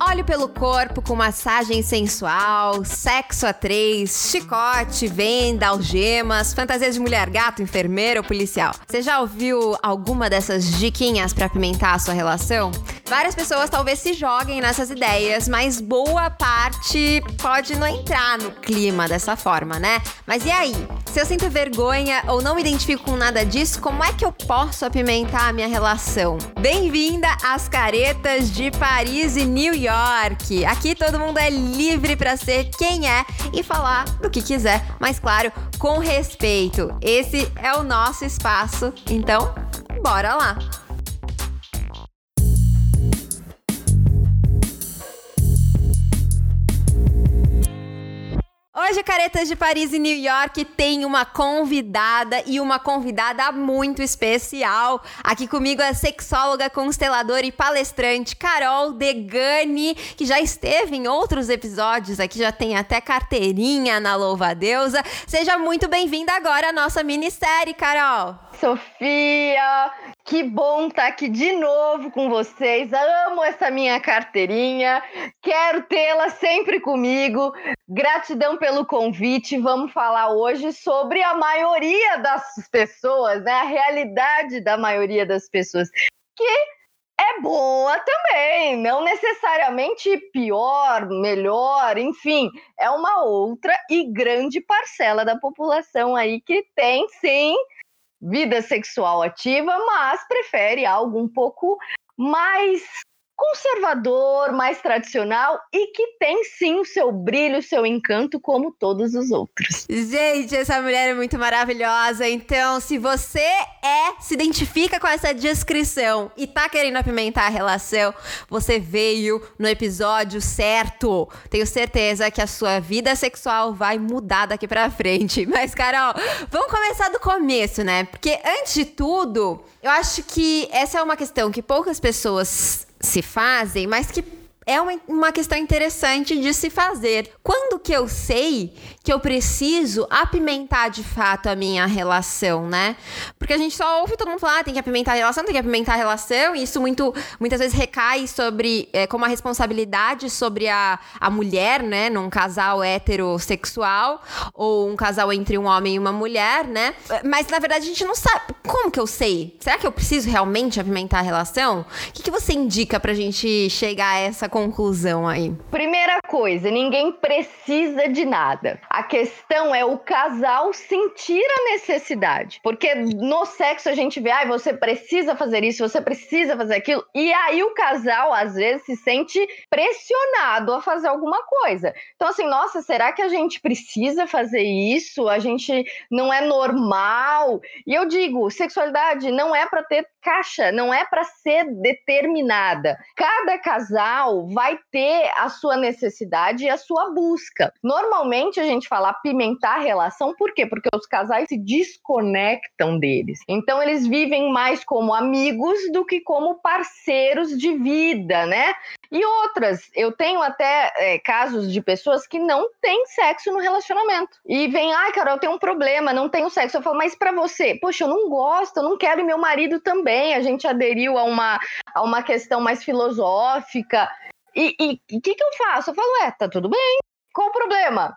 Óleo pelo corpo com massagem sensual, sexo a três, chicote, venda, algemas, fantasias de mulher gato, enfermeira ou policial. Você já ouviu alguma dessas diquinhas para apimentar a sua relação? Várias pessoas talvez se joguem nessas ideias, mas boa parte pode não entrar no clima dessa forma, né? Mas e aí? Se eu sinto vergonha ou não me identifico com nada disso, como é que eu posso apimentar a minha relação? Bem-vinda às caretas de Paris e New York. Aqui todo mundo é livre para ser quem é e falar do que quiser, mas claro, com respeito. Esse é o nosso espaço. Então, bora lá. Hoje, Caretas de Paris e New York tem uma convidada e uma convidada muito especial. Aqui comigo é a sexóloga, consteladora e palestrante Carol Degani, que já esteve em outros episódios aqui, já tem até carteirinha na Louva Deusa. Seja muito bem-vinda agora à nossa minissérie, Carol. Sofia, que bom estar tá aqui de novo com vocês. Amo essa minha carteirinha. Quero tê-la sempre comigo. Gratidão pelo convite. Vamos falar hoje sobre a maioria das pessoas, né? A realidade da maioria das pessoas, que é boa também, não necessariamente pior, melhor, enfim, é uma outra e grande parcela da população aí que tem sim vida sexual ativa, mas prefere algo um pouco mais conservador, mais tradicional e que tem sim o seu brilho, o seu encanto, como todos os outros. Gente, essa mulher é muito maravilhosa. Então, se você é, se identifica com essa descrição e tá querendo apimentar a relação, você veio no episódio certo. Tenho certeza que a sua vida sexual vai mudar daqui pra frente. Mas, Carol, vamos começar do começo, né? Porque antes de tudo, eu acho que essa é uma questão que poucas pessoas se fazem, mas que é uma, uma questão interessante de se fazer. Quando que eu sei que eu preciso apimentar de fato a minha relação, né? Porque a gente só ouve todo mundo falar, ah, tem que apimentar a relação, tem que apimentar a relação, e isso muito, muitas vezes recai sobre, é, como a responsabilidade sobre a, a mulher, né? Num casal heterossexual, ou um casal entre um homem e uma mulher, né? Mas na verdade a gente não sabe. Como que eu sei? Será que eu preciso realmente apimentar a relação? O que, que você indica pra gente chegar a essa conclusão aí? Primeira coisa, ninguém precisa de nada. A questão é o casal sentir a necessidade. Porque no sexo a gente vê, ah, você precisa fazer isso, você precisa fazer aquilo. E aí o casal, às vezes, se sente pressionado a fazer alguma coisa. Então, assim, nossa, será que a gente precisa fazer isso? A gente não é normal? E eu digo, sexualidade não é para ter caixa, não é para ser determinada. Cada casal vai ter a sua necessidade e a sua busca. Normalmente a gente fala apimentar a relação, por quê? Porque os casais se desconectam deles. Então eles vivem mais como amigos do que como parceiros de vida, né? E outras, eu tenho até é, casos de pessoas que não têm sexo no relacionamento. E vem, ai, Carol, eu tenho um problema, não tenho sexo. Eu falo, mas para você, poxa, eu não gosto, eu não quero, e meu marido também. A gente aderiu a uma, a uma questão mais filosófica. E o que, que eu faço? Eu falo, é, tá tudo bem. Qual o problema?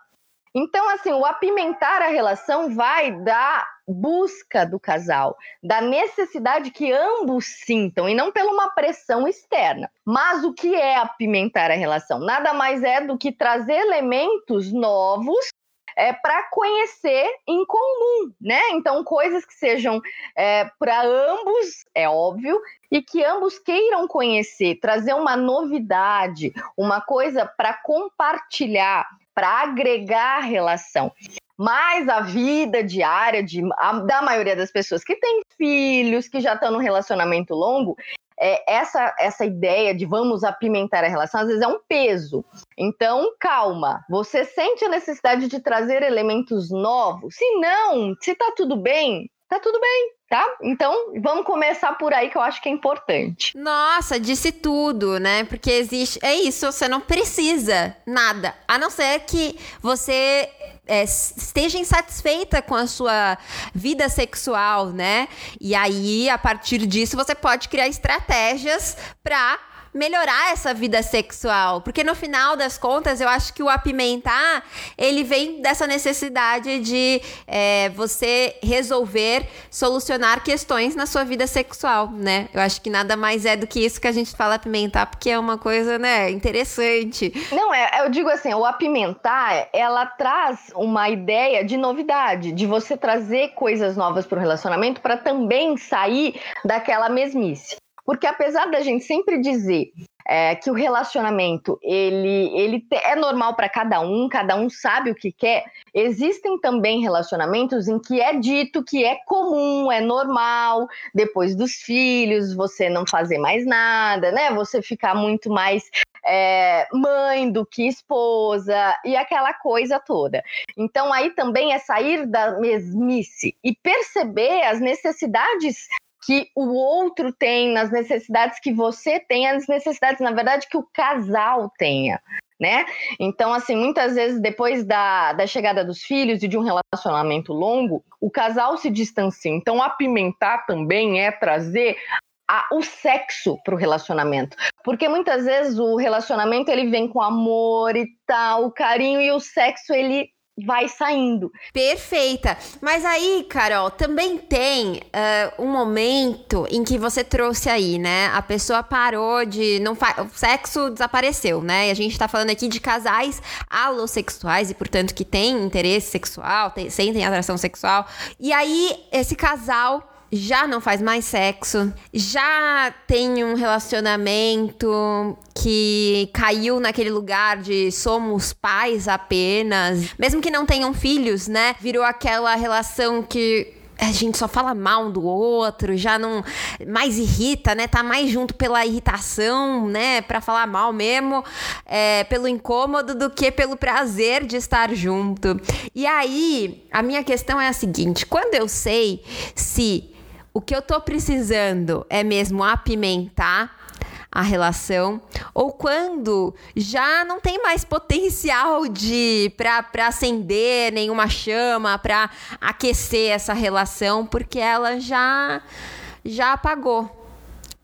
Então, assim, o apimentar a relação vai da busca do casal, da necessidade que ambos sintam, e não pela uma pressão externa. Mas o que é apimentar a relação? Nada mais é do que trazer elementos novos é, para conhecer em comum, né? Então, coisas que sejam é, para ambos, é óbvio, e que ambos queiram conhecer, trazer uma novidade, uma coisa para compartilhar, para agregar a relação. Mas a vida diária de, a, da maioria das pessoas que têm filhos, que já estão num relacionamento longo, é, essa, essa ideia de vamos apimentar a relação, às vezes é um peso. Então, calma. Você sente a necessidade de trazer elementos novos? Se não, se tá tudo bem, tá tudo bem tá? Então, vamos começar por aí que eu acho que é importante. Nossa, disse tudo, né? Porque existe. É isso, você não precisa nada. A não ser que você é, esteja insatisfeita com a sua vida sexual, né? E aí, a partir disso, você pode criar estratégias para melhorar essa vida sexual. Porque no final das contas, eu acho que o apimentar, ele vem dessa necessidade de é, você resolver, solucionar questões na sua vida sexual, né? Eu acho que nada mais é do que isso que a gente fala apimentar, porque é uma coisa, né, interessante. Não, é, eu digo assim, o apimentar, ela traz uma ideia de novidade, de você trazer coisas novas para o relacionamento para também sair daquela mesmice. Porque apesar da gente sempre dizer é, que o relacionamento ele, ele é normal para cada um, cada um sabe o que quer, existem também relacionamentos em que é dito que é comum, é normal, depois dos filhos, você não fazer mais nada, né? Você ficar muito mais é, mãe do que esposa e aquela coisa toda. Então aí também é sair da mesmice e perceber as necessidades que o outro tem, nas necessidades que você tem, as necessidades, na verdade, que o casal tenha. Né? Então, assim, muitas vezes depois da, da chegada dos filhos e de um relacionamento longo, o casal se distancia. Então, apimentar também é trazer a, o sexo para o relacionamento. Porque muitas vezes o relacionamento ele vem com amor e tal, carinho, e o sexo ele vai saindo. Perfeita. Mas aí, Carol, também tem uh, um momento em que você trouxe aí, né? A pessoa parou de. não O sexo desapareceu, né? E a gente tá falando aqui de casais alossexuais e, portanto, que têm interesse sexual, tem, sentem atração sexual. E aí, esse casal já não faz mais sexo, já tem um relacionamento que caiu naquele lugar de somos pais apenas, mesmo que não tenham filhos, né? Virou aquela relação que a gente só fala mal do outro, já não mais irrita, né? Tá mais junto pela irritação, né? Para falar mal mesmo, é, pelo incômodo do que pelo prazer de estar junto. E aí, a minha questão é a seguinte: quando eu sei se o que eu tô precisando é mesmo apimentar a relação ou quando já não tem mais potencial de para acender nenhuma chama, para aquecer essa relação, porque ela já já apagou.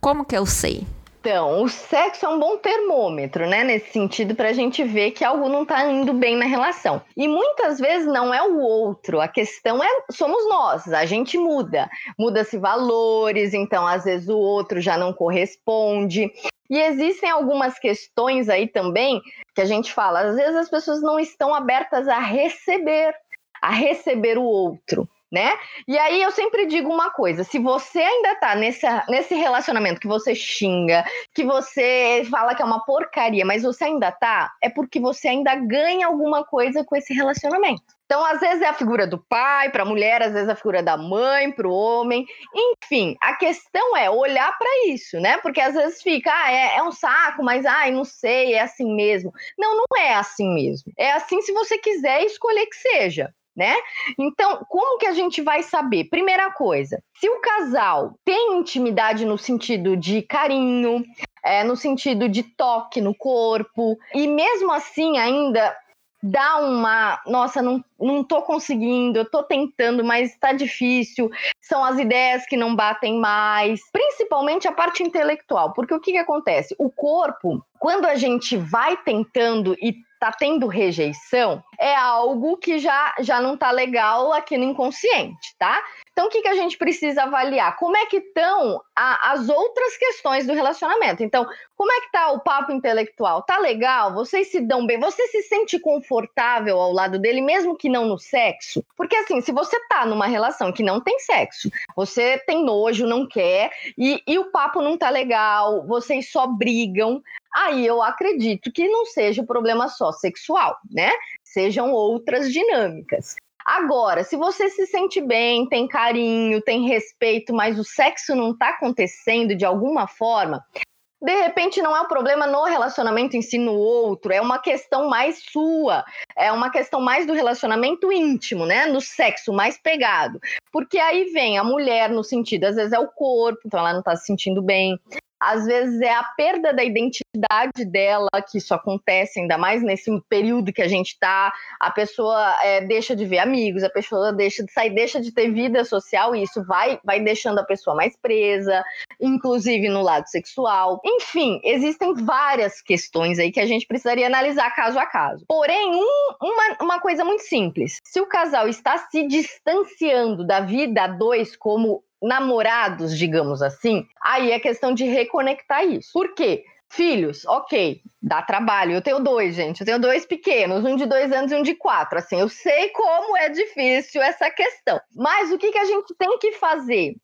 Como que eu sei? Então, o sexo é um bom termômetro, né? Nesse sentido, para a gente ver que algo não está indo bem na relação. E muitas vezes não é o outro, a questão é somos nós, a gente muda. Muda-se valores, então às vezes o outro já não corresponde. E existem algumas questões aí também que a gente fala, às vezes as pessoas não estão abertas a receber, a receber o outro né? E aí eu sempre digo uma coisa: se você ainda tá nesse, nesse relacionamento que você xinga, que você fala que é uma porcaria, mas você ainda tá, é porque você ainda ganha alguma coisa com esse relacionamento. Então, às vezes é a figura do pai para a mulher, às vezes é a figura da mãe para o homem. Enfim, a questão é olhar para isso, né? Porque às vezes fica, ah, é, é um saco, mas ai, não sei, é assim mesmo. Não, não é assim mesmo. É assim se você quiser escolher que seja né? Então, como que a gente vai saber? Primeira coisa, se o casal tem intimidade no sentido de carinho, é, no sentido de toque no corpo, e mesmo assim ainda dá uma, nossa, não, não tô conseguindo, eu tô tentando, mas tá difícil, são as ideias que não batem mais, principalmente a parte intelectual, porque o que que acontece? O corpo, quando a gente vai tentando e tá tendo rejeição, é algo que já, já não tá legal aqui no inconsciente, tá? Então, o que, que a gente precisa avaliar? Como é que estão as outras questões do relacionamento? Então, como é que tá o papo intelectual? Tá legal? Vocês se dão bem? Você se sente confortável ao lado dele, mesmo que não no sexo? Porque, assim, se você tá numa relação que não tem sexo, você tem nojo, não quer, e, e o papo não tá legal, vocês só brigam, aí eu acredito que não seja o problema só sexual, né? Sejam outras dinâmicas. Agora, se você se sente bem, tem carinho, tem respeito, mas o sexo não está acontecendo de alguma forma, de repente não é um problema no relacionamento em si no outro, é uma questão mais sua, é uma questão mais do relacionamento íntimo, né? No sexo mais pegado. Porque aí vem a mulher no sentido, às vezes é o corpo, então ela não tá se sentindo bem. Às vezes é a perda da identidade dela que isso acontece, ainda mais nesse período que a gente está. A pessoa é, deixa de ver amigos, a pessoa deixa de sair, deixa de ter vida social, e isso vai, vai deixando a pessoa mais presa, inclusive no lado sexual. Enfim, existem várias questões aí que a gente precisaria analisar caso a caso. Porém, um, uma, uma coisa muito simples: se o casal está se distanciando da vida a dois como namorados, digamos assim, aí é questão de reconectar isso. Por quê? Filhos, ok, dá trabalho. Eu tenho dois, gente. Eu tenho dois pequenos, um de dois anos e um de quatro. Assim, eu sei como é difícil essa questão. Mas o que, que a gente tem que fazer?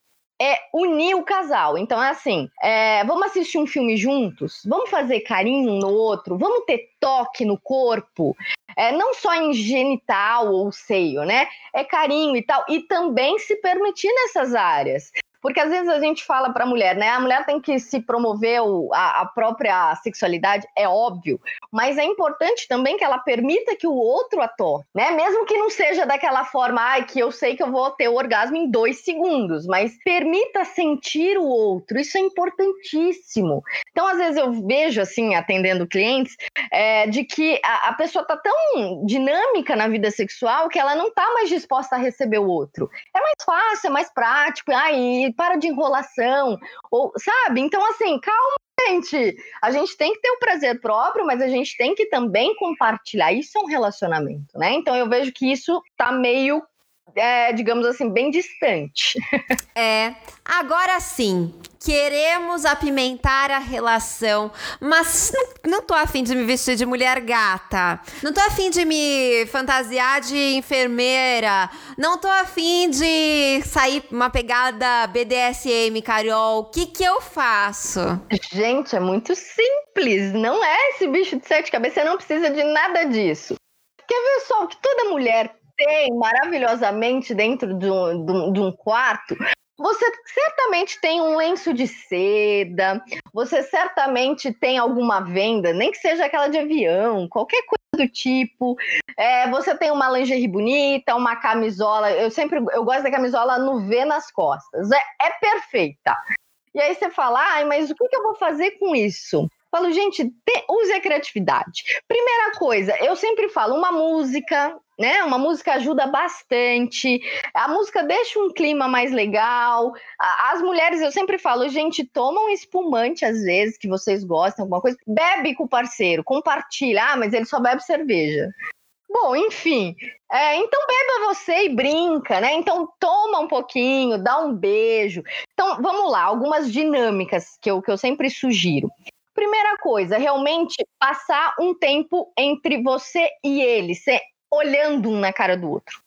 é unir o casal. Então é assim: é, vamos assistir um filme juntos, vamos fazer carinho um no outro, vamos ter toque no corpo, é, não só em genital ou seio, né? É carinho e tal, e também se permitir nessas áreas. Porque às vezes a gente fala para a mulher, né? A mulher tem que se promover a, a, própria sexualidade, é óbvio. Mas é importante também que ela permita que o outro ator, né? Mesmo que não seja daquela forma, ai, que eu sei que eu vou ter o orgasmo em dois segundos, mas permita sentir o outro. Isso é importantíssimo. Então, às vezes eu vejo, assim, atendendo clientes, é, de que a, a pessoa tá tão dinâmica na vida sexual que ela não tá mais disposta a receber o outro. É mais fácil, é mais prático. Ai, para de enrolação, ou sabe? Então, assim, calma, gente. A gente tem que ter o prazer próprio, mas a gente tem que também compartilhar. Isso é um relacionamento, né? Então eu vejo que isso tá meio é, digamos assim, bem distante. É. Agora sim, queremos apimentar a relação, mas não, não tô afim de me vestir de mulher gata. Não tô afim de me fantasiar de enfermeira. Não tô afim de sair uma pegada BDSM, Carol. O que que eu faço? Gente, é muito simples. Não é esse bicho de sete cabeças. Você não precisa de nada disso. Quer ver só o que toda mulher tem maravilhosamente dentro de um, de um, quarto, você certamente tem um lenço de seda, você certamente tem alguma venda, nem que seja aquela de avião, qualquer coisa do tipo. É, você tem uma lingerie bonita, uma camisola. Eu sempre eu gosto da camisola no V nas costas. É, é perfeita. E aí você fala, ai, mas o que, que eu vou fazer com isso? Falo, gente, te, use a criatividade. Primeira coisa, eu sempre falo, uma música, né? Uma música ajuda bastante. A música deixa um clima mais legal. As mulheres, eu sempre falo, gente, toma um espumante às vezes que vocês gostam, alguma coisa. Bebe com o parceiro, compartilha. Ah, mas ele só bebe cerveja. Bom, enfim. É, então beba você e brinca, né? Então toma um pouquinho, dá um beijo. Então vamos lá, algumas dinâmicas que eu, que eu sempre sugiro. Primeira coisa, realmente passar um tempo entre você e ele, olhando um na cara do outro.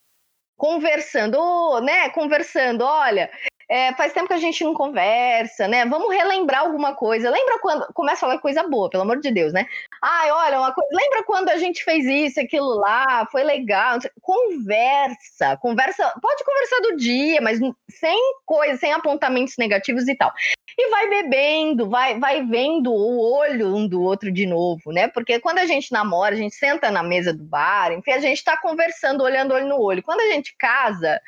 Conversando, né? Conversando, olha, é, faz tempo que a gente não conversa, né? Vamos relembrar alguma coisa. Lembra quando. Começa a falar coisa boa, pelo amor de Deus, né? Ai, olha, uma coisa. Lembra quando a gente fez isso, aquilo lá? Foi legal. Conversa. Conversa. Pode conversar do dia, mas sem coisa, sem apontamentos negativos e tal. E vai bebendo, vai, vai vendo o olho um do outro de novo, né? Porque quando a gente namora, a gente senta na mesa do bar, enfim, a gente tá conversando, olhando olho no olho. Quando a gente casa,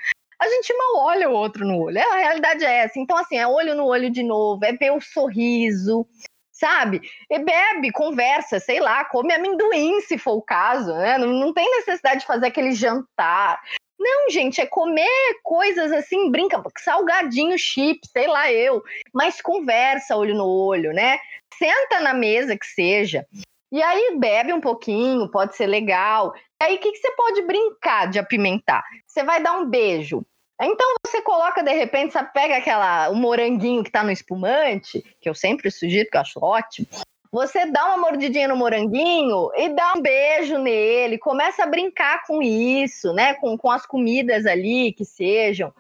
a gente mal olha o outro no olho. É, a realidade é essa. Então, assim, é olho no olho de novo, é ver o sorriso, sabe? E bebe, conversa, sei lá, come amendoim se for o caso, né? Não, não tem necessidade de fazer aquele jantar. Não, gente, é comer coisas assim, brinca, salgadinho, chip, sei lá eu, mas conversa olho no olho, né? Senta na mesa que seja. E aí bebe um pouquinho, pode ser legal. Aí o que, que você pode brincar de apimentar? Você vai dar um beijo. Então você coloca, de repente, você pega aquela, o moranguinho que tá no espumante, que eu sempre sugiro, que eu acho ótimo. Você dá uma mordidinha no moranguinho e dá um beijo nele, começa a brincar com isso, né? Com, com as comidas ali que sejam.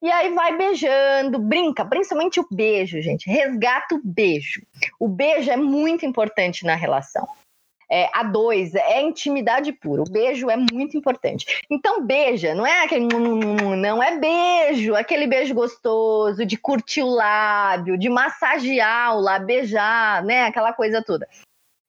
E aí vai beijando, brinca, principalmente o beijo, gente. Resgata o beijo. O beijo é muito importante na relação é, a dois, é intimidade pura. O beijo é muito importante. Então, beija, não é aquele. Não é beijo, aquele beijo gostoso de curtir o lábio, de massagear o lábio, beijar, né? Aquela coisa toda.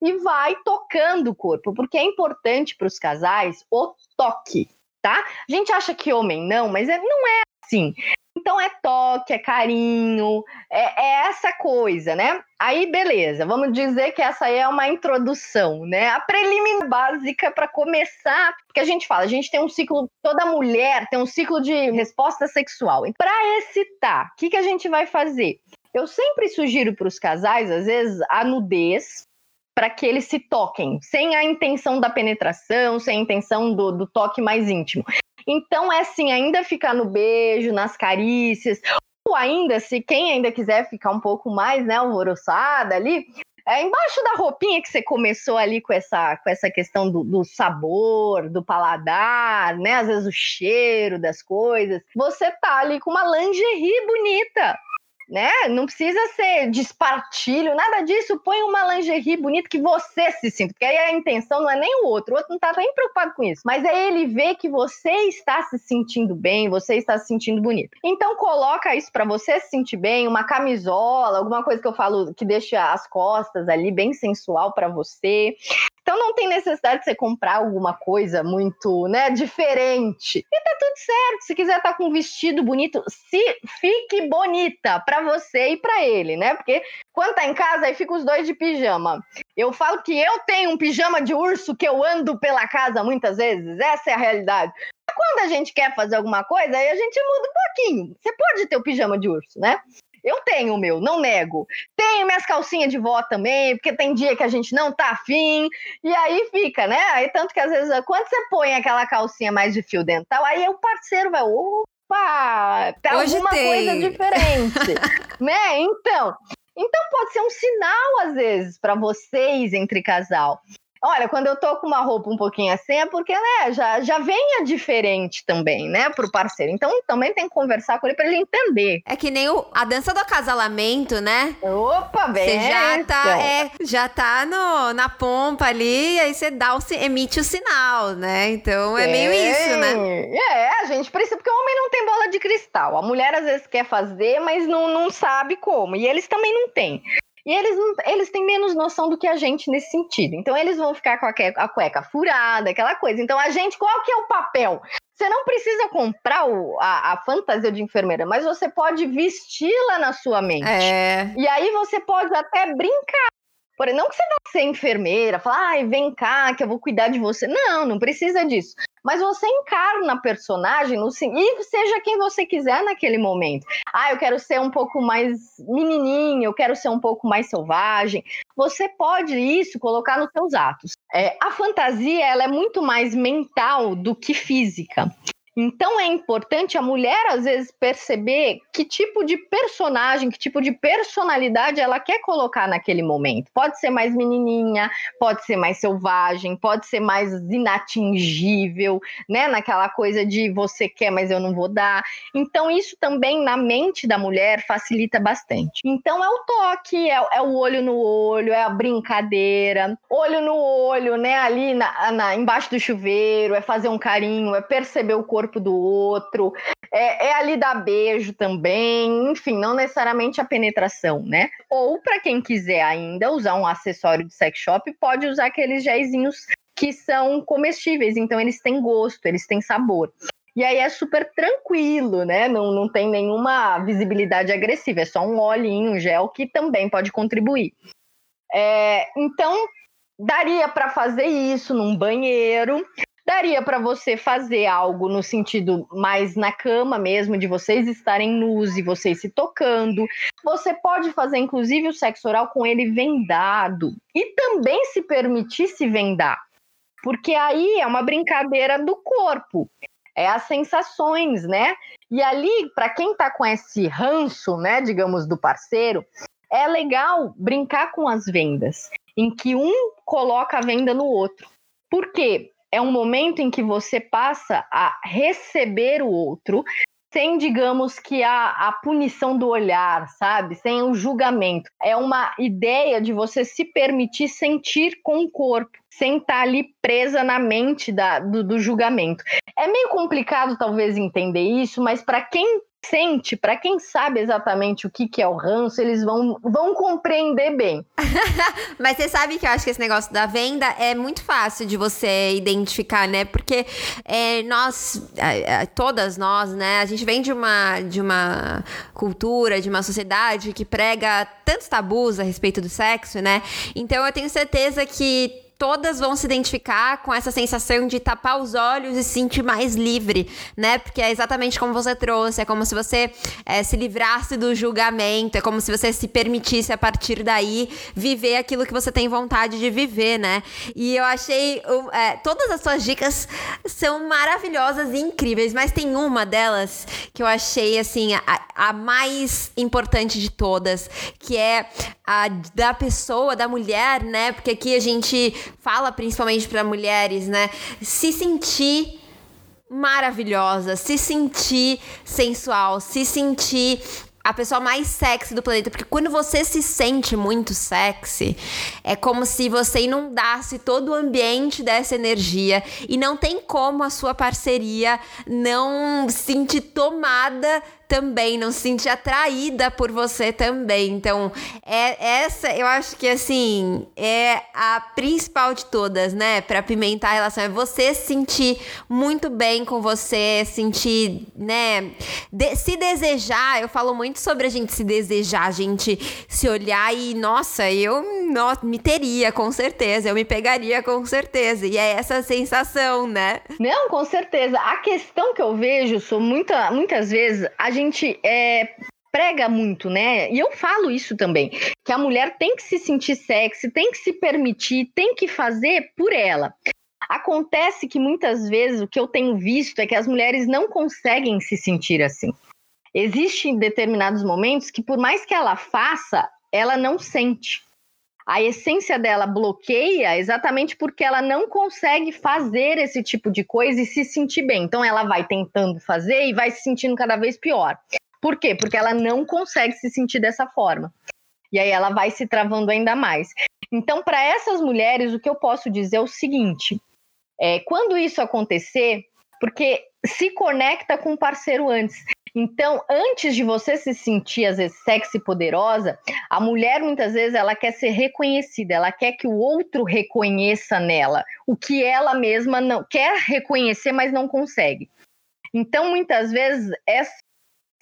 E vai tocando o corpo, porque é importante para os casais o toque, tá? A gente acha que homem não, mas é, não é assim. Então é toque, é carinho, é, é, essa coisa, né? Aí, beleza, vamos dizer que essa aí é uma introdução, né? A preliminar básica para começar, porque a gente fala, a gente tem um ciclo, toda mulher tem um ciclo de resposta sexual. Para excitar, o que, que a gente vai fazer? Eu sempre sugiro para os casais, às vezes, a nudez, para que eles se toquem, sem a intenção da penetração, sem a intenção do, do toque mais íntimo. Então é assim, ainda ficar no beijo, nas carícias, ou ainda, se quem ainda quiser ficar um pouco mais, né, alvoroçada ali, é embaixo da roupinha que você começou ali com essa, com essa questão do, do, sabor, do paladar, né? Às vezes o cheiro das coisas. Você tá ali com uma lingerie bonita né? Não precisa ser despartilho, nada disso. Põe uma lingerie bonita que você se sinta, porque aí a intenção não é nem o outro, o outro não está nem preocupado com isso, mas é ele ver que você está se sentindo bem, você está se sentindo bonito. Então coloca isso para você se sentir bem, uma camisola, alguma coisa que eu falo que deixa as costas ali bem sensual para você. Então não tem necessidade de você comprar alguma coisa muito, né, diferente. E tá tudo certo. Se quiser estar tá com um vestido bonito, se fique bonita para você e para ele, né? Porque quando tá em casa aí fica os dois de pijama. Eu falo que eu tenho um pijama de urso que eu ando pela casa muitas vezes. Essa é a realidade. Quando a gente quer fazer alguma coisa, aí a gente muda um pouquinho. Você pode ter o pijama de urso, né? Eu tenho o meu, não nego. Tenho minhas calcinhas de vó também, porque tem dia que a gente não tá afim. E aí fica, né? Aí tanto que às vezes, quando você põe aquela calcinha mais de fio dental, aí o parceiro vai, opa, tá Hoje alguma tem. coisa diferente. né? Então. Então pode ser um sinal, às vezes, para vocês entre casal. Olha, quando eu tô com uma roupa um pouquinho assim, é porque, né, já, já venha diferente também, né, pro parceiro. Então também tem que conversar com ele pra ele entender. É que nem o, a dança do acasalamento, né? Opa, bem. Você já tá, é, já tá no, na pompa ali, aí você dá o, emite o sinal, né? Então é, é meio isso, né? É, a gente precisa, porque o homem não tem bola de cristal. A mulher às vezes quer fazer, mas não, não sabe como. E eles também não têm. E eles, eles têm menos noção do que a gente nesse sentido. Então, eles vão ficar com a, a cueca furada, aquela coisa. Então, a gente, qual que é o papel? Você não precisa comprar o, a, a, fantasia de enfermeira, mas você pode vesti-la na sua mente. É. E aí você pode até brincar. Porém, não que você vai ser enfermeira, falar, ai, vem cá, que eu vou cuidar de você. Não, não precisa disso mas você encarna a personagem no, e seja quem você quiser naquele momento. Ah, eu quero ser um pouco mais menininho, eu quero ser um pouco mais selvagem. Você pode isso colocar nos seus atos. É, a fantasia ela é muito mais mental do que física. Então é importante a mulher, às vezes, perceber que tipo de personagem, que tipo de personalidade ela quer colocar naquele momento. Pode ser mais menininha, pode ser mais selvagem, pode ser mais inatingível, né? Naquela coisa de você quer, mas eu não vou dar. Então, isso também na mente da mulher facilita bastante. Então, é o toque, é, é o olho no olho, é a brincadeira, olho no olho, né? Ali na, na, embaixo do chuveiro, é fazer um carinho, é perceber o corpo corpo do outro, é, é ali dar beijo também, enfim, não necessariamente a penetração, né? Ou para quem quiser ainda usar um acessório de sex shop, pode usar aqueles géisinhos que são comestíveis, então eles têm gosto, eles têm sabor. E aí é super tranquilo, né? Não, não tem nenhuma visibilidade agressiva, é só um olhinho, um gel que também pode contribuir. É, então, daria para fazer isso num banheiro. Daria para você fazer algo no sentido mais na cama mesmo, de vocês estarem nus e vocês se tocando. Você pode fazer, inclusive, o sexo oral com ele vendado. E também se permitir se vendar. Porque aí é uma brincadeira do corpo. É as sensações, né? E ali, para quem tá com esse ranço, né, digamos, do parceiro, é legal brincar com as vendas, em que um coloca a venda no outro. Por quê? É um momento em que você passa a receber o outro sem, digamos que, a, a punição do olhar, sabe? Sem o julgamento. É uma ideia de você se permitir sentir com o corpo, sem estar tá ali presa na mente da, do, do julgamento. É meio complicado, talvez, entender isso, mas para quem sente, para quem sabe exatamente o que, que é o ranço, eles vão, vão compreender bem. Mas você sabe que eu acho que esse negócio da venda é muito fácil de você identificar, né? Porque é, nós, todas nós, né? A gente vem de uma, de uma cultura, de uma sociedade que prega tantos tabus a respeito do sexo, né? Então eu tenho certeza que todas vão se identificar com essa sensação de tapar os olhos e se sentir mais livre, né? Porque é exatamente como você trouxe, é como se você é, se livrasse do julgamento, é como se você se permitisse a partir daí viver aquilo que você tem vontade de viver, né? E eu achei é, todas as suas dicas são maravilhosas e incríveis, mas tem uma delas que eu achei assim a, a mais importante de todas, que é a da pessoa, da mulher, né? Porque aqui a gente fala principalmente para mulheres, né? Se sentir maravilhosa, se sentir sensual, se sentir a pessoa mais sexy do planeta. Porque quando você se sente muito sexy, é como se você inundasse todo o ambiente dessa energia. E não tem como a sua parceria não sentir tomada também, não se sentir atraída por você também. Então, é essa, eu acho que assim, é a principal de todas, né? Para pimentar a relação é você se sentir muito bem com você, sentir, né, de, se desejar. Eu falo muito sobre a gente se desejar, a gente se olhar e, nossa, eu nossa, me teria com certeza, eu me pegaria com certeza. E é essa sensação, né? Não, com certeza. A questão que eu vejo, sou muita, muitas vezes a gente gente é, prega muito, né? E eu falo isso também, que a mulher tem que se sentir sexy, tem que se permitir, tem que fazer por ela. Acontece que muitas vezes o que eu tenho visto é que as mulheres não conseguem se sentir assim. Existem determinados momentos que, por mais que ela faça, ela não sente. A essência dela bloqueia exatamente porque ela não consegue fazer esse tipo de coisa e se sentir bem. Então ela vai tentando fazer e vai se sentindo cada vez pior. Por quê? Porque ela não consegue se sentir dessa forma. E aí ela vai se travando ainda mais. Então, para essas mulheres, o que eu posso dizer é o seguinte: é, quando isso acontecer, porque se conecta com o parceiro antes. Então, antes de você se sentir, às vezes, sexy poderosa, a mulher, muitas vezes, ela quer ser reconhecida, ela quer que o outro reconheça nela o que ela mesma não quer reconhecer, mas não consegue. Então, muitas vezes, essa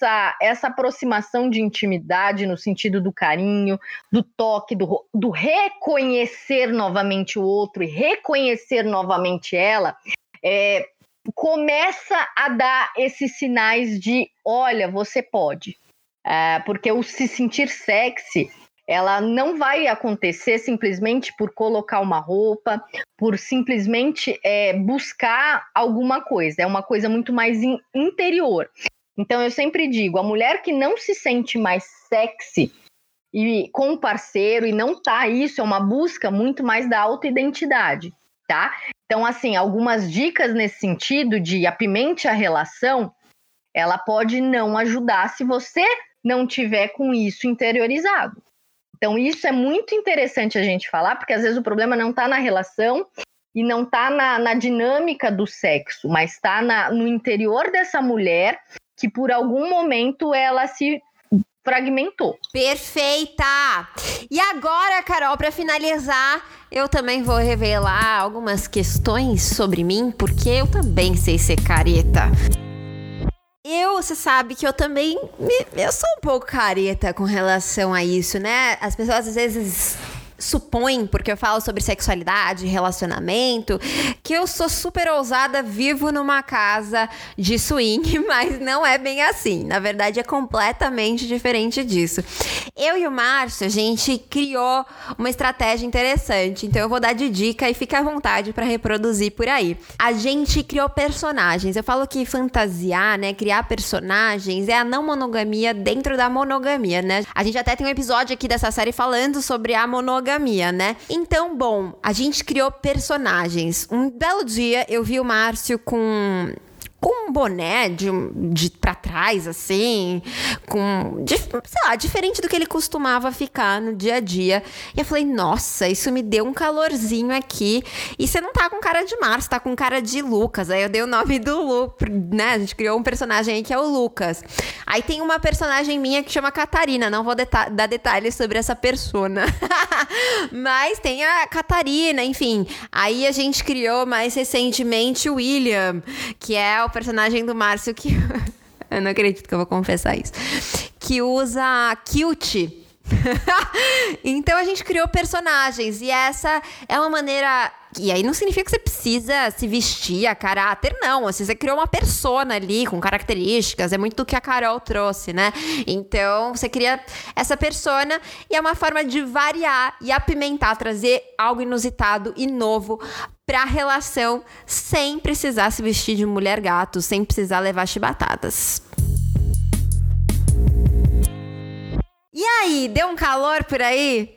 essa, essa aproximação de intimidade no sentido do carinho, do toque, do, do reconhecer novamente o outro e reconhecer novamente ela, é, começa a dar esses sinais de: olha, você pode. É, porque o se sentir sexy ela não vai acontecer simplesmente por colocar uma roupa, por simplesmente é, buscar alguma coisa. É uma coisa muito mais in interior. Então eu sempre digo, a mulher que não se sente mais sexy e com o parceiro e não tá isso é uma busca muito mais da autoidentidade, tá? Então assim, algumas dicas nesse sentido de apimente a relação, ela pode não ajudar se você não tiver com isso interiorizado. Então isso é muito interessante a gente falar, porque às vezes o problema não está na relação e não está na, na, dinâmica do sexo, mas está no interior dessa mulher que por algum momento ela se fragmentou. Perfeita! E agora, Carol, para finalizar, eu também vou revelar algumas questões sobre mim, porque eu também sei ser careta. Eu, você sabe que eu também. Eu sou um pouco careta com relação a isso, né? As pessoas às vezes supõe, porque eu falo sobre sexualidade, relacionamento, que eu sou super ousada, vivo numa casa de swing, mas não é bem assim. Na verdade, é completamente diferente disso. Eu e o Márcio, a gente criou uma estratégia interessante, então eu vou dar de dica e fica à vontade para reproduzir por aí. A gente criou personagens. Eu falo que fantasiar, né, criar personagens é a não monogamia dentro da monogamia, né? A gente até tem um episódio aqui dessa série falando sobre a monogamia monogamia, né? Então, bom, a gente criou personagens. Um belo dia eu vi o Márcio com com um boné de, de pra trás, assim, com. De, sei lá, diferente do que ele costumava ficar no dia a dia. E eu falei, nossa, isso me deu um calorzinho aqui. E você não tá com cara de Marcio, tá com cara de Lucas. Aí eu dei o nome do Lu, né? A gente criou um personagem aí que é o Lucas. Aí tem uma personagem minha que chama Catarina. Não vou deta dar detalhes sobre essa persona. Mas tem a Catarina, enfim. Aí a gente criou mais recentemente o William, que é o personagem do Márcio que. eu não acredito que eu vou confessar isso. Que usa kilt. então a gente criou personagens e essa é uma maneira e aí não significa que você precisa se vestir a caráter, não. Assim, você criou uma persona ali com características, é muito do que a Carol trouxe, né? Então, você cria essa persona e é uma forma de variar e apimentar, trazer algo inusitado e novo pra relação sem precisar se vestir de mulher gato, sem precisar levar chibatadas. E aí, deu um calor por aí?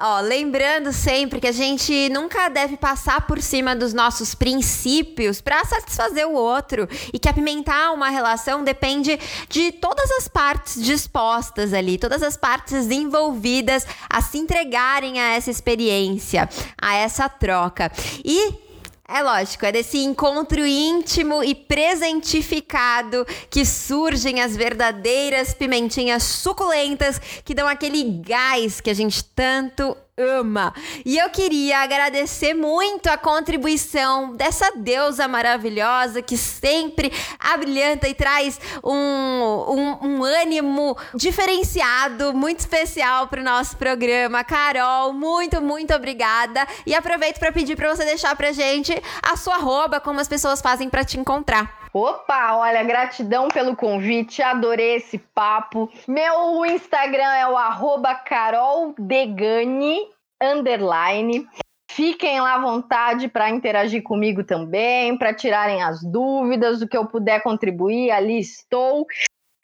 Ó, lembrando sempre que a gente nunca deve passar por cima dos nossos princípios para satisfazer o outro e que apimentar uma relação depende de todas as partes dispostas ali, todas as partes envolvidas a se entregarem a essa experiência, a essa troca. E é lógico, é desse encontro íntimo e presentificado que surgem as verdadeiras pimentinhas suculentas que dão aquele gás que a gente tanto ama. E eu queria agradecer muito a contribuição dessa deusa maravilhosa que sempre abrilhanta e traz um, um, um ânimo diferenciado, muito especial para o nosso programa. Carol, muito, muito obrigada. E aproveito para pedir para você deixar para gente a sua arroba, como as pessoas fazem para te encontrar. Opa, olha, gratidão pelo convite, adorei esse papo. Meu Instagram é o arroba caroldegani, underline. Fiquem lá à vontade para interagir comigo também, para tirarem as dúvidas, o que eu puder contribuir, ali estou.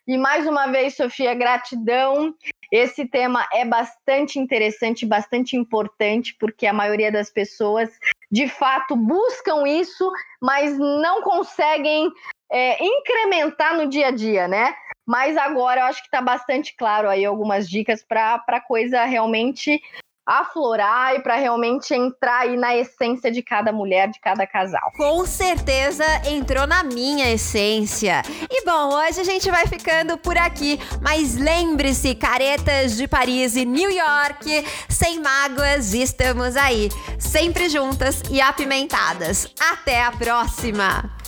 E mais uma vez, Sofia, gratidão. Esse tema é bastante interessante, bastante importante, porque a maioria das pessoas de fato buscam isso, mas não conseguem é, incrementar no dia a dia, né? Mas agora eu acho que está bastante claro aí algumas dicas para coisa realmente aflorar e para realmente entrar aí na essência de cada mulher, de cada casal. Com certeza entrou na minha essência. E bom, hoje a gente vai ficando por aqui, mas lembre-se, caretas de Paris e New York, sem mágoas, estamos aí, sempre juntas e apimentadas. Até a próxima!